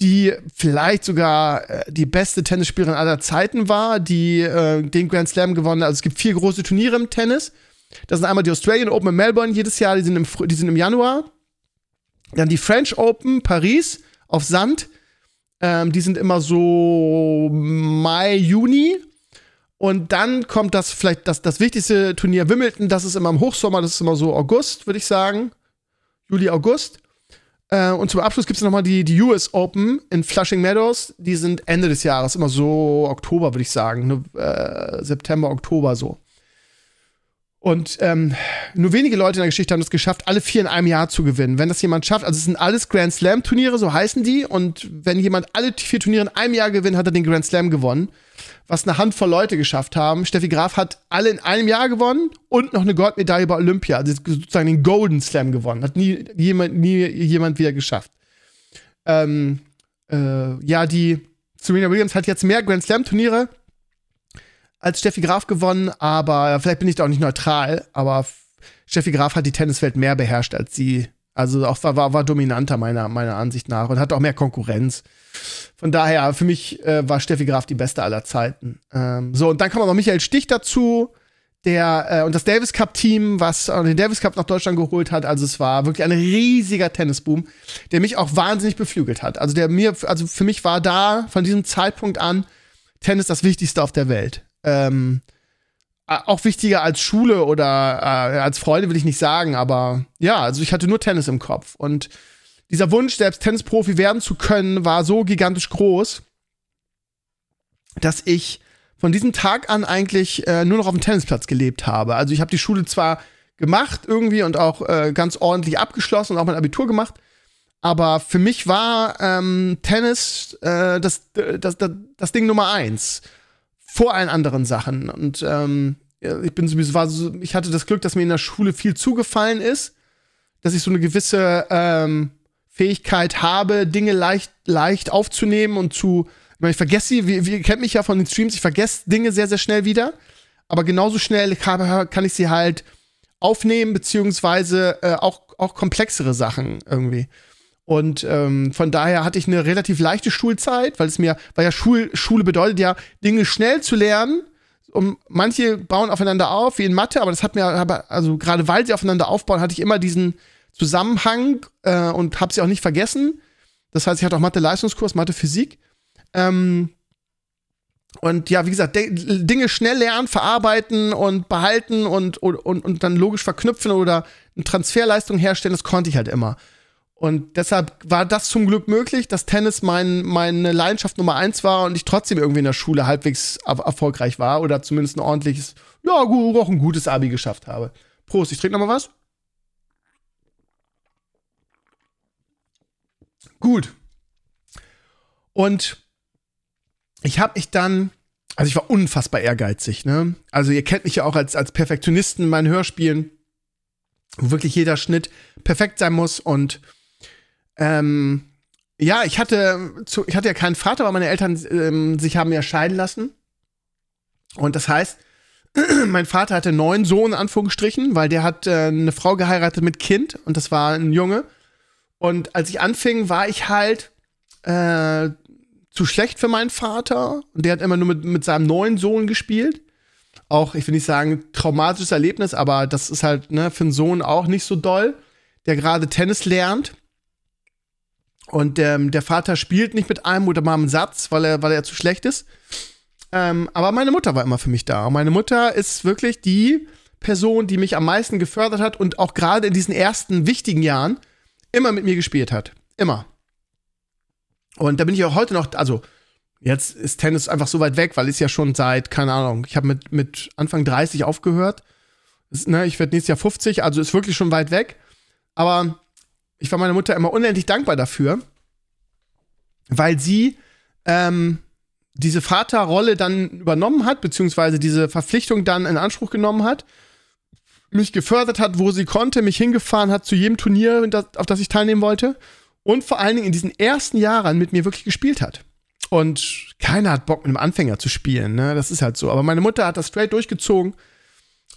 die vielleicht sogar äh, die beste Tennisspielerin aller Zeiten war, die äh, den Grand Slam gewonnen hat. Also es gibt vier große Turniere im Tennis. Das sind einmal die Australian Open in Melbourne jedes Jahr, die sind im, die sind im Januar. Dann die French Open Paris auf Sand. Ähm, die sind immer so Mai, Juni. Und dann kommt das vielleicht das, das wichtigste Turnier Wimbledon, das ist immer im Hochsommer, das ist immer so August, würde ich sagen. Juli, August. Äh, und zum Abschluss gibt es nochmal die, die US Open in Flushing Meadows. Die sind Ende des Jahres, immer so Oktober, würde ich sagen. Ne, äh, September, Oktober so. Und ähm, nur wenige Leute in der Geschichte haben es geschafft, alle vier in einem Jahr zu gewinnen. Wenn das jemand schafft, also es sind alles Grand Slam Turniere, so heißen die. Und wenn jemand alle vier Turniere in einem Jahr gewinnt, hat er den Grand Slam gewonnen. Was eine Handvoll Leute geschafft haben. Steffi Graf hat alle in einem Jahr gewonnen und noch eine Goldmedaille bei Olympia, also sozusagen den Golden Slam gewonnen. Hat nie jemand, nie jemand wieder geschafft. Ähm, äh, ja, die Serena Williams hat jetzt mehr Grand Slam Turniere als Steffi Graf gewonnen, aber vielleicht bin ich da auch nicht neutral, aber Steffi Graf hat die Tenniswelt mehr beherrscht als sie. Also auch war, war, war dominanter meiner, meiner Ansicht nach und hatte auch mehr Konkurrenz. Von daher, für mich äh, war Steffi Graf die beste aller Zeiten. Ähm, so, und dann kam noch Michael Stich dazu, der äh, und das Davis Cup Team, was äh, den Davis Cup nach Deutschland geholt hat. Also es war wirklich ein riesiger Tennisboom, der mich auch wahnsinnig beflügelt hat. Also der mir, also für mich war da von diesem Zeitpunkt an Tennis das Wichtigste auf der Welt ähm, auch wichtiger als Schule oder äh, als Freude will ich nicht sagen, aber ja, also ich hatte nur Tennis im Kopf und dieser Wunsch, selbst Tennisprofi werden zu können, war so gigantisch groß, dass ich von diesem Tag an eigentlich äh, nur noch auf dem Tennisplatz gelebt habe. Also ich habe die Schule zwar gemacht irgendwie und auch äh, ganz ordentlich abgeschlossen und auch mein Abitur gemacht, aber für mich war ähm, Tennis äh, das, das, das, das Ding Nummer eins vor allen anderen Sachen. Und ähm, ich bin sowieso, war so, ich hatte das Glück, dass mir in der Schule viel zugefallen ist, dass ich so eine gewisse ähm, Fähigkeit habe, Dinge leicht, leicht aufzunehmen und zu. Ich, meine, ich vergesse sie, wie kennt mich ja von den Streams, ich vergesse Dinge sehr, sehr schnell wieder. Aber genauso schnell kann, kann ich sie halt aufnehmen, beziehungsweise äh, auch, auch komplexere Sachen irgendwie. Und ähm, von daher hatte ich eine relativ leichte Schulzeit, weil es mir, weil ja Schul, Schule bedeutet ja, Dinge schnell zu lernen. Um, manche bauen aufeinander auf, wie in Mathe, aber das hat mir, also gerade weil sie aufeinander aufbauen, hatte ich immer diesen Zusammenhang äh, und habe sie auch nicht vergessen. Das heißt, ich hatte auch Mathe-Leistungskurs, Mathe-Physik. Ähm, und ja, wie gesagt, Dinge schnell lernen, verarbeiten und behalten und, und, und dann logisch verknüpfen oder eine Transferleistung herstellen, das konnte ich halt immer. Und deshalb war das zum Glück möglich, dass Tennis mein, meine Leidenschaft Nummer eins war und ich trotzdem irgendwie in der Schule halbwegs erfolgreich war oder zumindest ein ordentliches, ja, auch ein gutes Abi geschafft habe. Prost, ich trinke noch mal was. Gut. Und ich habe mich dann, also ich war unfassbar ehrgeizig, ne? Also ihr kennt mich ja auch als, als Perfektionisten in meinen Hörspielen, wo wirklich jeder Schnitt perfekt sein muss und ähm, ja, ich hatte, zu, ich hatte ja keinen Vater, weil meine Eltern ähm, sich haben ja scheiden lassen. Und das heißt, *clears throat* mein Vater hatte neun Sohn, in Anführungsstrichen, weil der hat äh, eine Frau geheiratet mit Kind und das war ein Junge. Und als ich anfing, war ich halt äh, zu schlecht für meinen Vater. Und der hat immer nur mit, mit seinem neuen Sohn gespielt. Auch, ich will nicht sagen, traumatisches Erlebnis, aber das ist halt ne, für einen Sohn auch nicht so doll, der gerade Tennis lernt. Und ähm, der Vater spielt nicht mit einem oder mal einen Satz, weil er, weil er zu schlecht ist. Ähm, aber meine Mutter war immer für mich da. Und meine Mutter ist wirklich die Person, die mich am meisten gefördert hat und auch gerade in diesen ersten wichtigen Jahren immer mit mir gespielt hat. Immer. Und da bin ich auch heute noch, also jetzt ist Tennis einfach so weit weg, weil es ja schon seit, keine Ahnung, ich habe mit, mit Anfang 30 aufgehört. Das, ne, ich werde nächstes Jahr 50, also ist wirklich schon weit weg. Aber ich war meiner Mutter immer unendlich dankbar dafür, weil sie ähm, diese Vaterrolle dann übernommen hat, beziehungsweise diese Verpflichtung dann in Anspruch genommen hat, mich gefördert hat, wo sie konnte, mich hingefahren hat zu jedem Turnier, auf das ich teilnehmen wollte und vor allen Dingen in diesen ersten Jahren mit mir wirklich gespielt hat. Und keiner hat Bock, mit einem Anfänger zu spielen, ne? Das ist halt so. Aber meine Mutter hat das straight durchgezogen.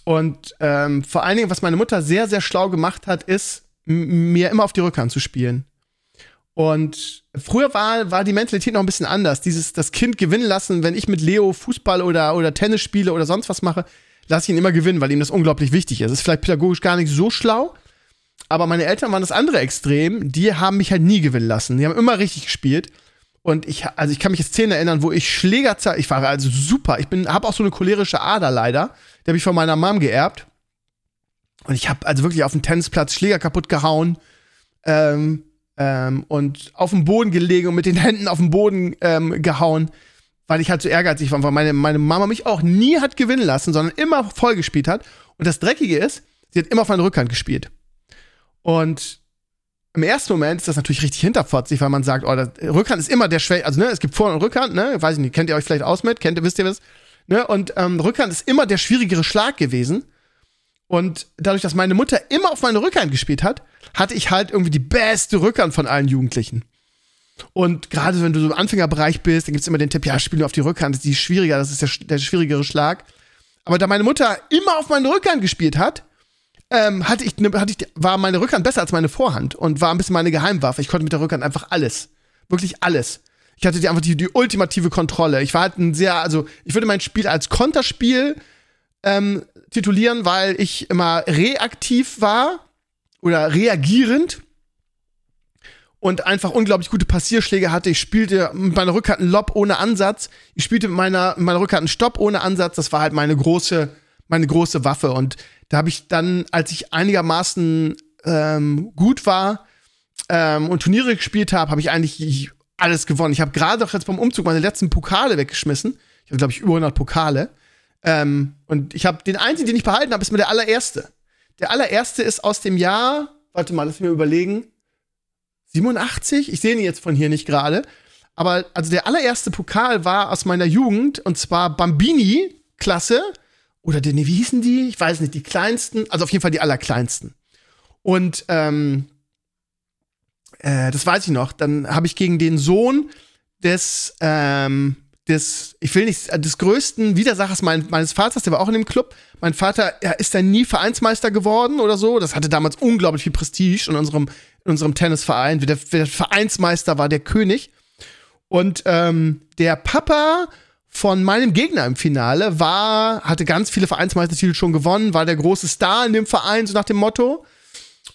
Und ähm, vor allen Dingen, was meine Mutter sehr, sehr schlau gemacht hat, ist, mir immer auf die Rückhand zu spielen. Und früher war, war die Mentalität noch ein bisschen anders. Dieses, das Kind gewinnen lassen, wenn ich mit Leo Fußball oder, oder Tennis spiele oder sonst was mache, lasse ich ihn immer gewinnen, weil ihm das unglaublich wichtig ist. Das ist vielleicht pädagogisch gar nicht so schlau, aber meine Eltern waren das andere Extrem. Die haben mich halt nie gewinnen lassen. Die haben immer richtig gespielt. Und ich, also ich kann mich jetzt Szenen erinnern, wo ich Schlägerzeit, ich war also super. Ich bin, habe auch so eine cholerische Ader leider. Die habe ich von meiner Mom geerbt. Und ich habe also wirklich auf dem Tennisplatz Schläger kaputt gehauen. Ähm, ähm, und auf den Boden gelegen und mit den Händen auf den Boden ähm, gehauen, weil ich halt so ehrgeizig war, weil meine, meine Mama mich auch nie hat gewinnen lassen, sondern immer voll gespielt hat. Und das Dreckige ist, sie hat immer auf meine Rückhand gespielt. Und im ersten Moment ist das natürlich richtig hinterfotzig, weil man sagt, oh, das, Rückhand ist immer der Schwäche, also ne, es gibt Vor- und Rückhand, ne, weiß ich nicht, kennt ihr euch vielleicht aus mit, kennt ihr, wisst ihr was, ne, und ähm, Rückhand ist immer der schwierigere Schlag gewesen. Und dadurch, dass meine Mutter immer auf meine Rückhand gespielt hat, hatte ich halt irgendwie die beste Rückhand von allen Jugendlichen. Und gerade wenn du so im Anfängerbereich bist, dann gibt es immer den Tipp, ja, spiel nur auf die Rückhand, das ist die schwieriger, das ist der, der schwierigere Schlag. Aber da meine Mutter immer auf meine Rückhand gespielt hat, ähm, hatte ich, ne, hatte ich, war meine Rückhand besser als meine Vorhand und war ein bisschen meine Geheimwaffe. Ich konnte mit der Rückhand einfach alles. Wirklich alles. Ich hatte die, einfach die, die ultimative Kontrolle. Ich war halt ein sehr, also ich würde mein Spiel als Konterspiel ähm, titulieren, weil ich immer reaktiv war oder reagierend und einfach unglaublich gute Passierschläge hatte. Ich spielte mit meiner Rückhand einen Lob ohne Ansatz. Ich spielte mit meiner, mit meiner Rückhand einen Stopp ohne Ansatz. Das war halt meine große, meine große Waffe. Und da habe ich dann, als ich einigermaßen ähm, gut war ähm, und Turniere gespielt habe, habe ich eigentlich alles gewonnen. Ich habe gerade auch jetzt beim Umzug meine letzten Pokale weggeschmissen. Ich habe, glaube ich, über 100 Pokale. Ähm, und ich habe den einzigen, den ich behalten habe, ist mir der allererste. Der allererste ist aus dem Jahr, warte mal, lass mich mir überlegen, 87? Ich sehe ihn jetzt von hier nicht gerade. Aber also der allererste Pokal war aus meiner Jugend und zwar Bambini-Klasse. Oder die, nee, wie hießen die? Ich weiß nicht, die kleinsten, also auf jeden Fall die allerkleinsten. Und ähm, äh, das weiß ich noch. Dann habe ich gegen den Sohn des ähm, des, ich will nicht, des größten Widersachers mein, meines Vaters, der war auch in dem Club. Mein Vater er ist dann nie Vereinsmeister geworden oder so. Das hatte damals unglaublich viel Prestige in unserem, in unserem Tennisverein. Der, der Vereinsmeister war der König. Und ähm, der Papa von meinem Gegner im Finale war, hatte ganz viele Vereinsmeistertitel schon gewonnen, war der große Star in dem Verein, so nach dem Motto.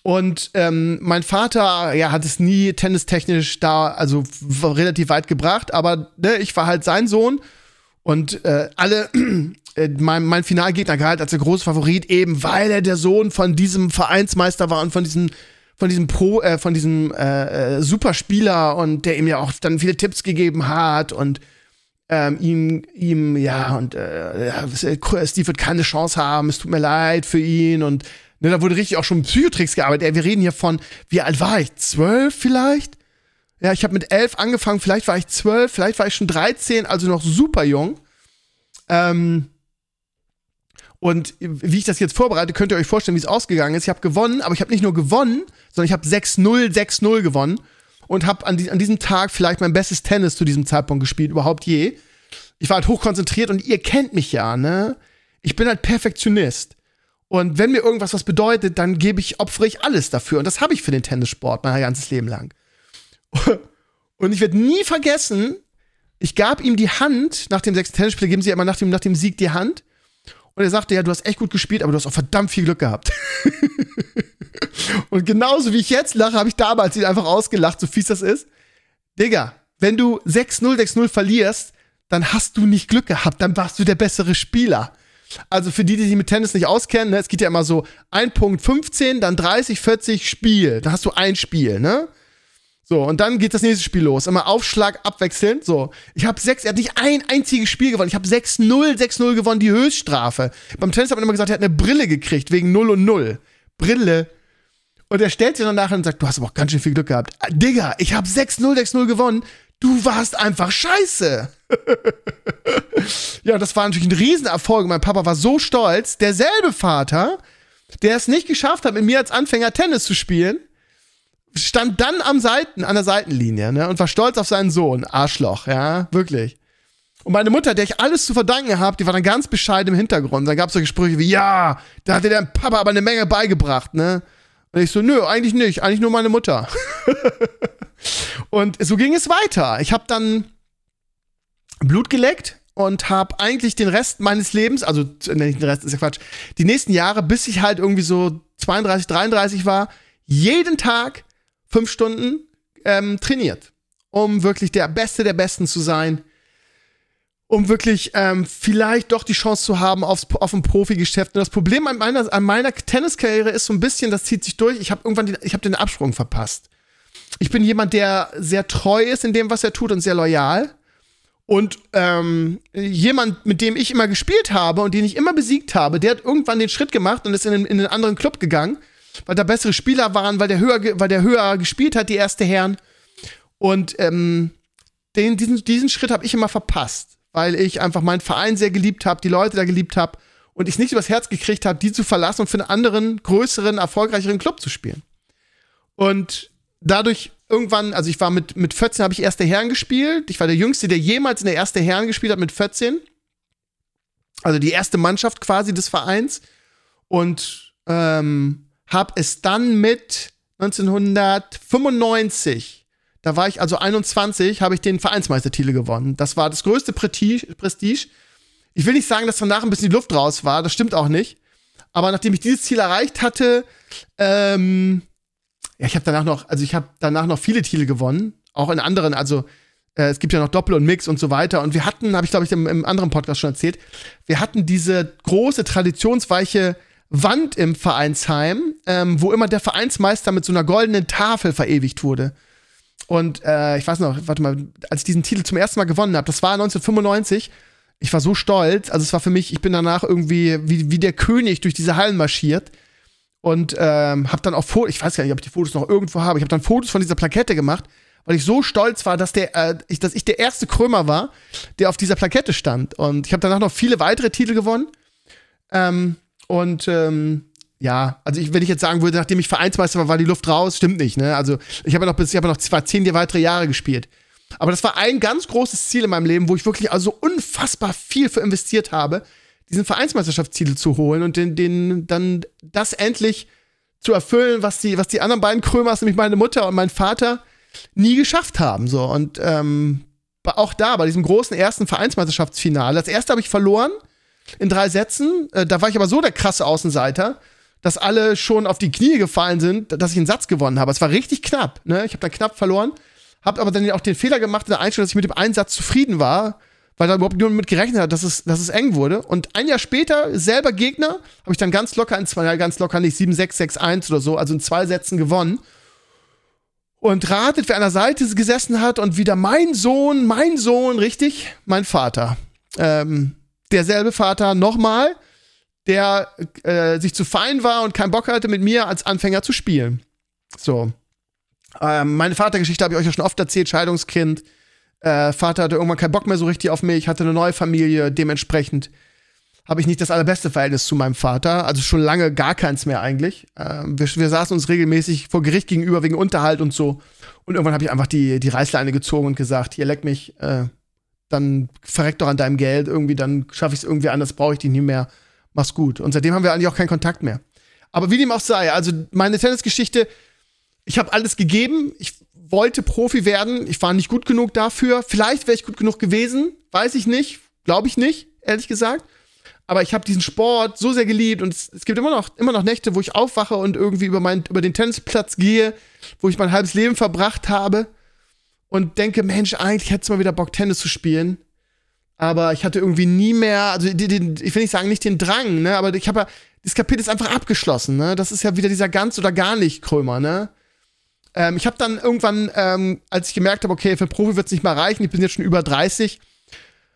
Und ähm, mein Vater, ja, hat es nie tennistechnisch da, also relativ weit gebracht, aber ne, ich war halt sein Sohn. Und äh, alle, *clears throat* äh, mein, mein Finalgegner galt als der große Favorit, eben weil er der Sohn von diesem Vereinsmeister war und von diesem von diesem Pro, äh, von diesem äh, äh, Superspieler und der ihm ja auch dann viele Tipps gegeben hat und ähm, ihm, ihm, ja, und äh, ja, Steve wird keine Chance haben, es tut mir leid für ihn und Ne, da wurde richtig auch schon mit Psychotricks gearbeitet. Wir reden hier von, wie alt war ich? Zwölf vielleicht? Ja, ich habe mit elf angefangen, vielleicht war ich zwölf, vielleicht war ich schon 13, also noch super jung. Ähm, und wie ich das jetzt vorbereite, könnt ihr euch vorstellen, wie es ausgegangen ist. Ich habe gewonnen, aber ich habe nicht nur gewonnen, sondern ich habe 6-0, 6-0 gewonnen. und habe an, die, an diesem Tag vielleicht mein bestes Tennis zu diesem Zeitpunkt gespielt, überhaupt je. Ich war halt hochkonzentriert und ihr kennt mich ja, ne? Ich bin halt Perfektionist. Und wenn mir irgendwas was bedeutet, dann gebe ich, opfere ich alles dafür. Und das habe ich für den Tennissport mein ganzes Leben lang. *laughs* Und ich werde nie vergessen, ich gab ihm die Hand, nach dem sechsten Tennisspiel geben sie ja immer nach dem, nach dem Sieg die Hand. Und er sagte, ja, du hast echt gut gespielt, aber du hast auch verdammt viel Glück gehabt. *laughs* und genauso wie ich jetzt lache, habe ich damals ihn einfach ausgelacht, so fies das ist. Digga, wenn du 6-0, 6-0 verlierst, dann hast du nicht Glück gehabt, dann warst du der bessere Spieler. Also für die, die sich mit Tennis nicht auskennen, ne, es geht ja immer so ein Punkt 15, dann 30, 40 Spiel. Dann hast du ein Spiel, ne? So, und dann geht das nächste Spiel los. Immer Aufschlag abwechselnd. So, ich habe sechs, er hat nicht ein einziges Spiel gewonnen. Ich habe 6-0, 6-0 gewonnen, die Höchststrafe. Beim Tennis hat man immer gesagt, er hat eine Brille gekriegt, wegen 0 und 0. Brille. Und er stellt sich dann nachher und sagt, du hast aber auch ganz schön viel Glück gehabt. Digga, ich habe 6-0, 6-0 gewonnen. Du warst einfach scheiße. *laughs* ja, das war natürlich ein Riesenerfolg. Mein Papa war so stolz. Derselbe Vater, der es nicht geschafft hat, mit mir als Anfänger Tennis zu spielen, stand dann am Seiten, an der Seitenlinie ne, und war stolz auf seinen Sohn. Arschloch, ja, wirklich. Und meine Mutter, der ich alles zu verdanken habe, die war dann ganz bescheiden im Hintergrund. Dann gab es solche Sprüche wie, ja, da hat dir dein Papa aber eine Menge beigebracht, ne? Und ich so, nö, eigentlich nicht, eigentlich nur meine Mutter. *laughs* und so ging es weiter. Ich habe dann Blut geleckt und habe eigentlich den Rest meines Lebens, also nicht den Rest ist ja Quatsch, die nächsten Jahre, bis ich halt irgendwie so 32, 33 war, jeden Tag fünf Stunden ähm, trainiert, um wirklich der Beste der Besten zu sein, um wirklich ähm, vielleicht doch die Chance zu haben aufs, auf ein Profigeschäft. Und das Problem an meiner, an meiner Tenniskarriere ist so ein bisschen, das zieht sich durch. Ich habe irgendwann den, ich hab den Absprung verpasst. Ich bin jemand, der sehr treu ist in dem, was er tut und sehr loyal. Und ähm, jemand, mit dem ich immer gespielt habe und den ich immer besiegt habe, der hat irgendwann den Schritt gemacht und ist in, den, in einen anderen Club gegangen weil da bessere Spieler waren, weil der höher, weil der höher gespielt hat, die erste Herren. Und ähm, den, diesen, diesen Schritt habe ich immer verpasst, weil ich einfach meinen Verein sehr geliebt habe, die Leute da geliebt habe und ich nicht übers Herz gekriegt habe, die zu verlassen und für einen anderen, größeren, erfolgreicheren Club zu spielen. Und dadurch irgendwann, also ich war mit, mit 14 habe ich erste Herren gespielt. Ich war der Jüngste, der jemals in der erste Herren gespielt hat mit 14. Also die erste Mannschaft quasi des Vereins. Und ähm, habe es dann mit 1995, da war ich also 21, habe ich den Vereinsmeistertitel gewonnen. Das war das größte Prestige. Ich will nicht sagen, dass danach ein bisschen die Luft raus war, das stimmt auch nicht. Aber nachdem ich dieses Ziel erreicht hatte, ähm, ja, ich habe danach noch, also ich habe danach noch viele Titel gewonnen, auch in anderen, also äh, es gibt ja noch Doppel und Mix und so weiter. Und wir hatten, habe ich glaube ich im, im, anderen Podcast schon erzählt, wir hatten diese große traditionsweiche Wand im Vereinsheim, ähm, wo immer der Vereinsmeister mit so einer goldenen Tafel verewigt wurde. Und äh, ich weiß noch, warte mal, als ich diesen Titel zum ersten Mal gewonnen habe, das war 1995. Ich war so stolz. Also es war für mich, ich bin danach irgendwie wie, wie der König durch diese Hallen marschiert und ähm, habe dann auch Fotos, ich weiß gar nicht, ob ich die Fotos noch irgendwo habe. Ich habe dann Fotos von dieser Plakette gemacht, weil ich so stolz war, dass der, äh, ich, dass ich der erste Krömer war, der auf dieser Plakette stand. Und ich habe danach noch viele weitere Titel gewonnen. Ähm, und ähm, ja, also ich, wenn ich jetzt sagen würde, nachdem ich Vereinsmeister war, war die Luft raus, stimmt nicht. Ne? Also ich habe ja noch bis ich habe noch zwar zehn weitere Jahre gespielt. Aber das war ein ganz großes Ziel in meinem Leben, wo ich wirklich also unfassbar viel für investiert habe, diesen Vereinsmeisterschaftsziel zu holen und den, den dann das endlich zu erfüllen, was die, was die anderen beiden Krömers, nämlich meine Mutter und mein Vater, nie geschafft haben. So und ähm, auch da bei diesem großen ersten Vereinsmeisterschaftsfinale. Das erste habe ich verloren in drei Sätzen. Äh, da war ich aber so der krasse Außenseiter, dass alle schon auf die Knie gefallen sind, dass ich einen Satz gewonnen habe. Es war richtig knapp. Ne? Ich habe dann knapp verloren, habe aber dann auch den Fehler gemacht in der Einstellung, dass ich mit dem Einsatz zufrieden war, weil da überhaupt niemand mit gerechnet hat, dass es, dass es eng wurde. Und ein Jahr später, selber Gegner, habe ich dann ganz locker in zwei, ganz locker nicht 7-6, 6-1 oder so, also in zwei Sätzen gewonnen. Und ratet, wer an der Seite gesessen hat und wieder mein Sohn, mein Sohn, richtig, mein Vater. Ähm, derselbe Vater nochmal, der äh, sich zu fein war und keinen Bock hatte, mit mir als Anfänger zu spielen. So. Ähm, meine Vatergeschichte habe ich euch ja schon oft erzählt, Scheidungskind. Äh, Vater hatte irgendwann keinen Bock mehr so richtig auf mich, hatte eine neue Familie, dementsprechend habe ich nicht das allerbeste Verhältnis zu meinem Vater, also schon lange gar keins mehr eigentlich. Ähm, wir, wir, saßen uns regelmäßig vor Gericht gegenüber wegen Unterhalt und so. Und irgendwann habe ich einfach die, die Reißleine gezogen und gesagt, hier leck mich, äh, dann verreck doch an deinem Geld, irgendwie, dann schaffe ich es irgendwie anders, brauche ich dich nie mehr. Mach's gut. Und seitdem haben wir eigentlich auch keinen Kontakt mehr. Aber wie dem auch sei, also meine Tennisgeschichte, ich habe alles gegeben. Ich wollte Profi werden. Ich war nicht gut genug dafür. Vielleicht wäre ich gut genug gewesen. Weiß ich nicht. Glaube ich nicht, ehrlich gesagt. Aber ich habe diesen Sport so sehr geliebt und es, es, gibt immer noch, immer noch Nächte, wo ich aufwache und irgendwie über, mein, über den Tennisplatz gehe, wo ich mein halbes Leben verbracht habe und denke, Mensch, eigentlich hätte es mal wieder Bock, Tennis zu spielen. Aber ich hatte irgendwie nie mehr, also die, die, ich will nicht sagen, nicht den Drang, ne? Aber ich habe ja, das Kapitel ist einfach abgeschlossen, ne? Das ist ja wieder dieser ganz oder gar nicht Krömer, ne? Ähm, ich habe dann irgendwann, ähm, als ich gemerkt habe, okay, für Profi wird es nicht mehr reichen, ich bin jetzt schon über 30,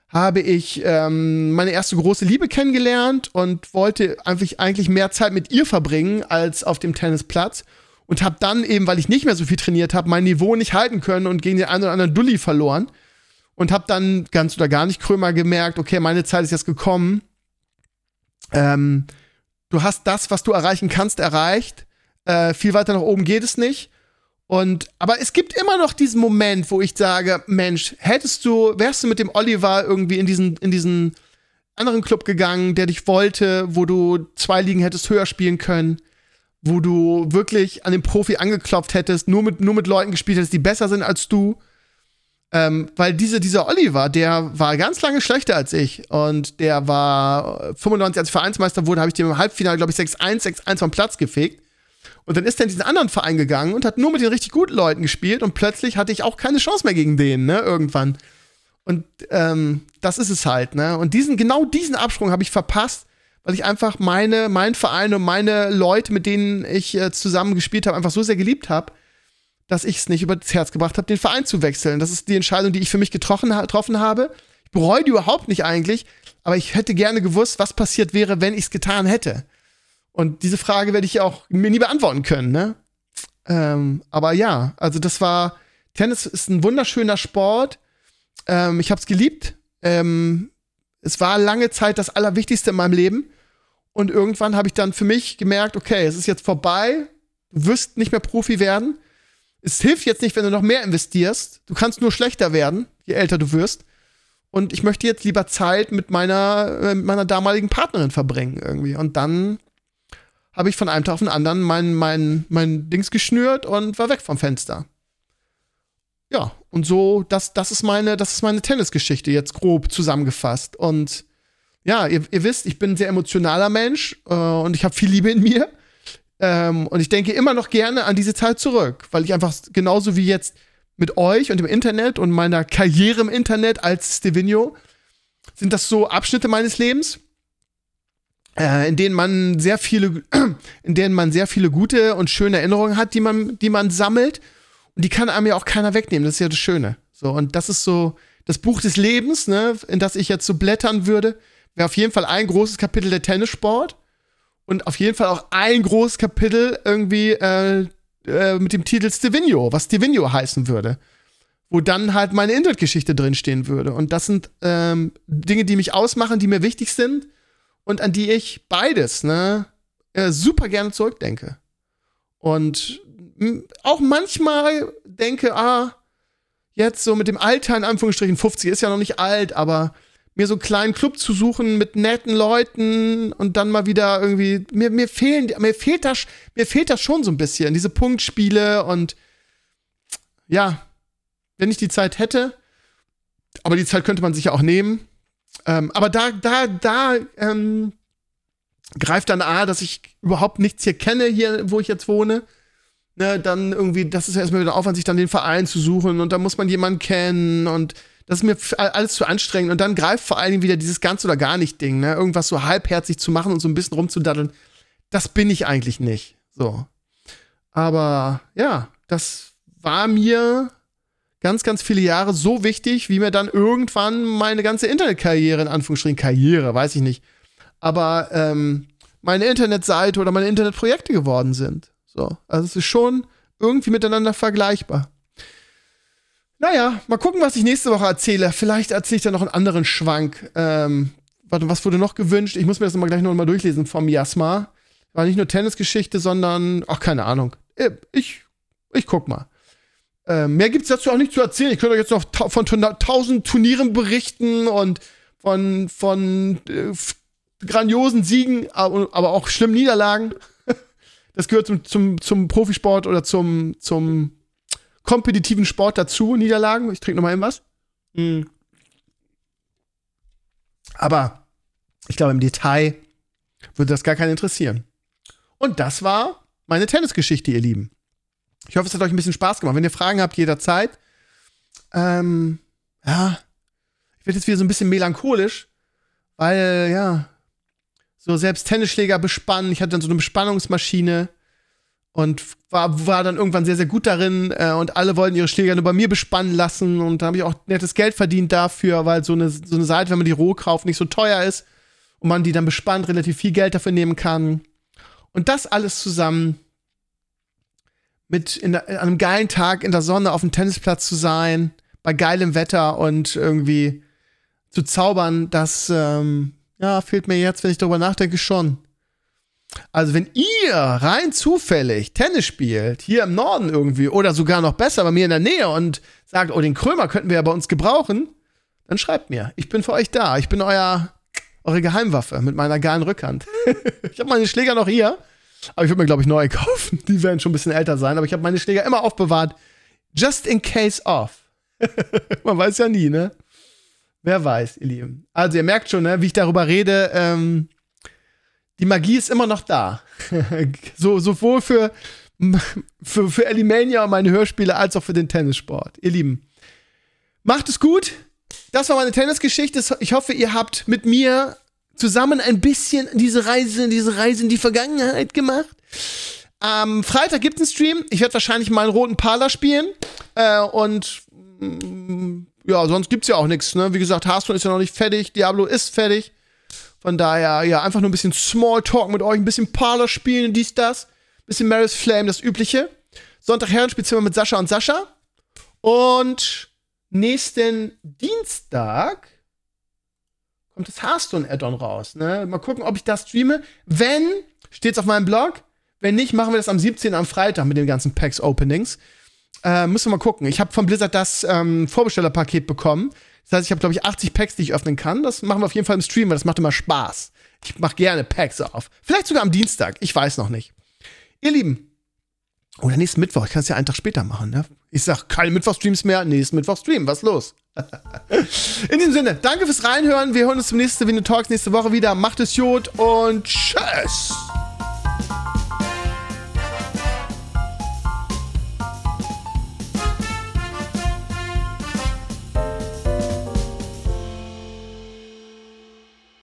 habe ich ähm, meine erste große Liebe kennengelernt und wollte einfach eigentlich mehr Zeit mit ihr verbringen als auf dem Tennisplatz und habe dann eben, weil ich nicht mehr so viel trainiert habe, mein Niveau nicht halten können und gegen den einen oder anderen Dulli verloren und habe dann ganz oder gar nicht Krömer gemerkt, okay, meine Zeit ist jetzt gekommen. Ähm, du hast das, was du erreichen kannst, erreicht. Äh, viel weiter nach oben geht es nicht. Und, aber es gibt immer noch diesen Moment, wo ich sage, Mensch, hättest du, wärst du mit dem Oliver irgendwie in diesen, in diesen anderen Club gegangen, der dich wollte, wo du zwei Ligen hättest höher spielen können, wo du wirklich an den Profi angeklopft hättest, nur mit, nur mit Leuten gespielt hättest, die besser sind als du. Ähm, weil diese, dieser Oliver, der war ganz lange schlechter als ich. Und der war 95, als ich Vereinsmeister wurde, habe ich dem im Halbfinale, glaube ich, 6-1, 6-1 vom Platz gefegt. Und dann ist er in diesen anderen Verein gegangen und hat nur mit den richtig guten Leuten gespielt und plötzlich hatte ich auch keine Chance mehr gegen den, ne, irgendwann. Und ähm, das ist es halt, ne? Und diesen, genau diesen Absprung habe ich verpasst, weil ich einfach meine, mein Verein und meine Leute, mit denen ich äh, zusammen gespielt habe, einfach so sehr geliebt habe, dass ich es nicht über das Herz gebracht habe, den Verein zu wechseln. Das ist die Entscheidung, die ich für mich getroffen, getroffen habe. Ich bereue die überhaupt nicht eigentlich, aber ich hätte gerne gewusst, was passiert wäre, wenn ich es getan hätte. Und diese Frage werde ich auch mir nie beantworten können, ne? Ähm, aber ja, also das war, Tennis ist ein wunderschöner Sport. Ähm, ich habe es geliebt. Ähm, es war lange Zeit das Allerwichtigste in meinem Leben. Und irgendwann habe ich dann für mich gemerkt, okay, es ist jetzt vorbei. Du wirst nicht mehr Profi werden. Es hilft jetzt nicht, wenn du noch mehr investierst. Du kannst nur schlechter werden, je älter du wirst. Und ich möchte jetzt lieber Zeit mit meiner, äh, mit meiner damaligen Partnerin verbringen irgendwie. Und dann habe ich von einem Tag auf den anderen mein, mein, mein Dings geschnürt und war weg vom Fenster. Ja, und so, das, das ist meine, das ist meine Tennisgeschichte jetzt grob zusammengefasst. Und ja, ihr, ihr wisst, ich bin ein sehr emotionaler Mensch äh, und ich habe viel Liebe in mir. Ähm, und ich denke immer noch gerne an diese Zeit zurück, weil ich einfach genauso wie jetzt mit euch und dem Internet und meiner Karriere im Internet als Stevino sind das so Abschnitte meines Lebens, äh, in denen man sehr viele, *clears throat* in denen man sehr viele gute und schöne Erinnerungen hat, die man, die man sammelt. Und die kann einem ja auch keiner wegnehmen. Das ist ja das Schöne. So, und das ist so das Buch des Lebens, ne, in das ich jetzt so blättern würde, wäre auf jeden Fall ein großes Kapitel der Tennissport. Und auf jeden Fall auch ein großes Kapitel irgendwie äh, äh, mit dem Titel Stevino, was Stevino heißen würde. Wo dann halt meine Internetgeschichte drinstehen würde. Und das sind ähm, Dinge, die mich ausmachen, die mir wichtig sind und an die ich beides, ne, äh, super gerne zurückdenke. Und auch manchmal denke, ah, jetzt so mit dem Alter, in Anführungsstrichen 50, ist ja noch nicht alt, aber mir so einen kleinen Club zu suchen mit netten Leuten und dann mal wieder irgendwie, mir, mir fehlen, mir fehlt das, mir fehlt das schon so ein bisschen, diese Punktspiele und ja, wenn ich die Zeit hätte, aber die Zeit könnte man sich ja auch nehmen, ähm, aber da, da, da ähm, greift dann A, dass ich überhaupt nichts hier kenne, hier, wo ich jetzt wohne. Ne, dann irgendwie, das ist ja erstmal wieder Aufwand, sich dann den Verein zu suchen und da muss man jemanden kennen und das ist mir alles zu anstrengend und dann greift vor allen Dingen wieder dieses ganz oder gar nicht Ding, ne, irgendwas so halbherzig zu machen und so ein bisschen rumzudaddeln. Das bin ich eigentlich nicht. So. Aber ja, das war mir ganz, ganz viele Jahre so wichtig, wie mir dann irgendwann meine ganze Internetkarriere, in Anführungsstrichen Karriere, weiß ich nicht, aber ähm, meine Internetseite oder meine Internetprojekte geworden sind. So, also es ist schon irgendwie miteinander vergleichbar. Naja, mal gucken, was ich nächste Woche erzähle. Vielleicht erzähle ich da noch einen anderen Schwank, ähm, warte, was wurde noch gewünscht? Ich muss mir das mal gleich noch mal durchlesen vom Jasma. War nicht nur Tennisgeschichte, sondern, ach, keine Ahnung. Äh, ich, ich guck mal. Äh, mehr gibt's dazu auch nicht zu erzählen. Ich könnte euch jetzt noch ta von tausend Turnieren berichten und von, von äh, grandiosen Siegen, aber auch schlimmen Niederlagen. *laughs* Das gehört zum, zum, zum Profisport oder zum, zum kompetitiven Sport dazu, Niederlagen. Ich trinke noch mal eben was. Mhm. Aber ich glaube, im Detail würde das gar keinen interessieren. Und das war meine Tennisgeschichte, ihr Lieben. Ich hoffe, es hat euch ein bisschen Spaß gemacht. Wenn ihr Fragen habt, jederzeit. Ähm, ja, ich werde jetzt wieder so ein bisschen melancholisch, weil, ja, so selbst Tennisschläger bespannen. Ich hatte dann so eine Bespannungsmaschine und war, war dann irgendwann sehr, sehr gut darin äh, und alle wollten ihre Schläger nur bei mir bespannen lassen und da habe ich auch nettes Geld verdient dafür, weil so eine, so eine Seite, wenn man die roh kauft, nicht so teuer ist und man die dann bespannt, relativ viel Geld dafür nehmen kann. Und das alles zusammen mit in, der, in einem geilen Tag in der Sonne auf dem Tennisplatz zu sein, bei geilem Wetter und irgendwie zu zaubern, das ähm, ja, fehlt mir jetzt, wenn ich darüber nachdenke, schon. Also, wenn ihr rein zufällig Tennis spielt, hier im Norden irgendwie, oder sogar noch besser bei mir in der Nähe und sagt, oh, den Krömer könnten wir ja bei uns gebrauchen, dann schreibt mir. Ich bin für euch da. Ich bin euer, eure Geheimwaffe mit meiner geilen Rückhand. *laughs* ich habe meine Schläger noch hier, aber ich würde mir, glaube ich, neue *laughs* kaufen. Die werden schon ein bisschen älter sein, aber ich habe meine Schläger immer aufbewahrt. Just in case of. *laughs* Man weiß ja nie, ne? Wer weiß, ihr Lieben. Also, ihr merkt schon, ne, wie ich darüber rede. Ähm, die Magie ist immer noch da. *laughs* so, sowohl für, für, für Elimania und meine Hörspiele als auch für den Tennissport. Ihr Lieben, macht es gut. Das war meine Tennisgeschichte. Ich hoffe, ihr habt mit mir zusammen ein bisschen diese Reise, diese Reise in die Vergangenheit gemacht. Am Freitag gibt es einen Stream. Ich werde wahrscheinlich mal einen roten Parler spielen. Äh, und mm, ja, sonst gibt es ja auch nichts. Ne? Wie gesagt, Hearthstone ist ja noch nicht fertig. Diablo ist fertig. Von daher, ja, einfach nur ein bisschen Smalltalk mit euch, ein bisschen Parler spielen, dies, das. Bisschen Maris Flame, das Übliche. Sonntag Herrenspielzimmer mit Sascha und Sascha. Und nächsten Dienstag kommt das Hearthstone-Add-on raus. Ne? Mal gucken, ob ich das streame. Wenn, steht's auf meinem Blog. Wenn nicht, machen wir das am 17. am Freitag mit den ganzen Packs-Openings. Äh, müssen wir mal gucken. Ich habe von Blizzard das ähm, Vorbestellerpaket bekommen. Das heißt, ich habe, glaube ich, 80 Packs, die ich öffnen kann. Das machen wir auf jeden Fall im Stream, weil das macht immer Spaß. Ich mache gerne Packs auf. Vielleicht sogar am Dienstag. Ich weiß noch nicht. Ihr Lieben. Oder nächsten Mittwoch. Ich kann es ja einen Tag später machen, ne? Ich sag keine Mittwoch-Streams mehr. Nächsten Mittwoch-Stream. Was ist los? *laughs* In diesem Sinne, danke fürs Reinhören. Wir hören uns zum nächsten Video Talks nächste Woche wieder. Macht es Jod und tschüss.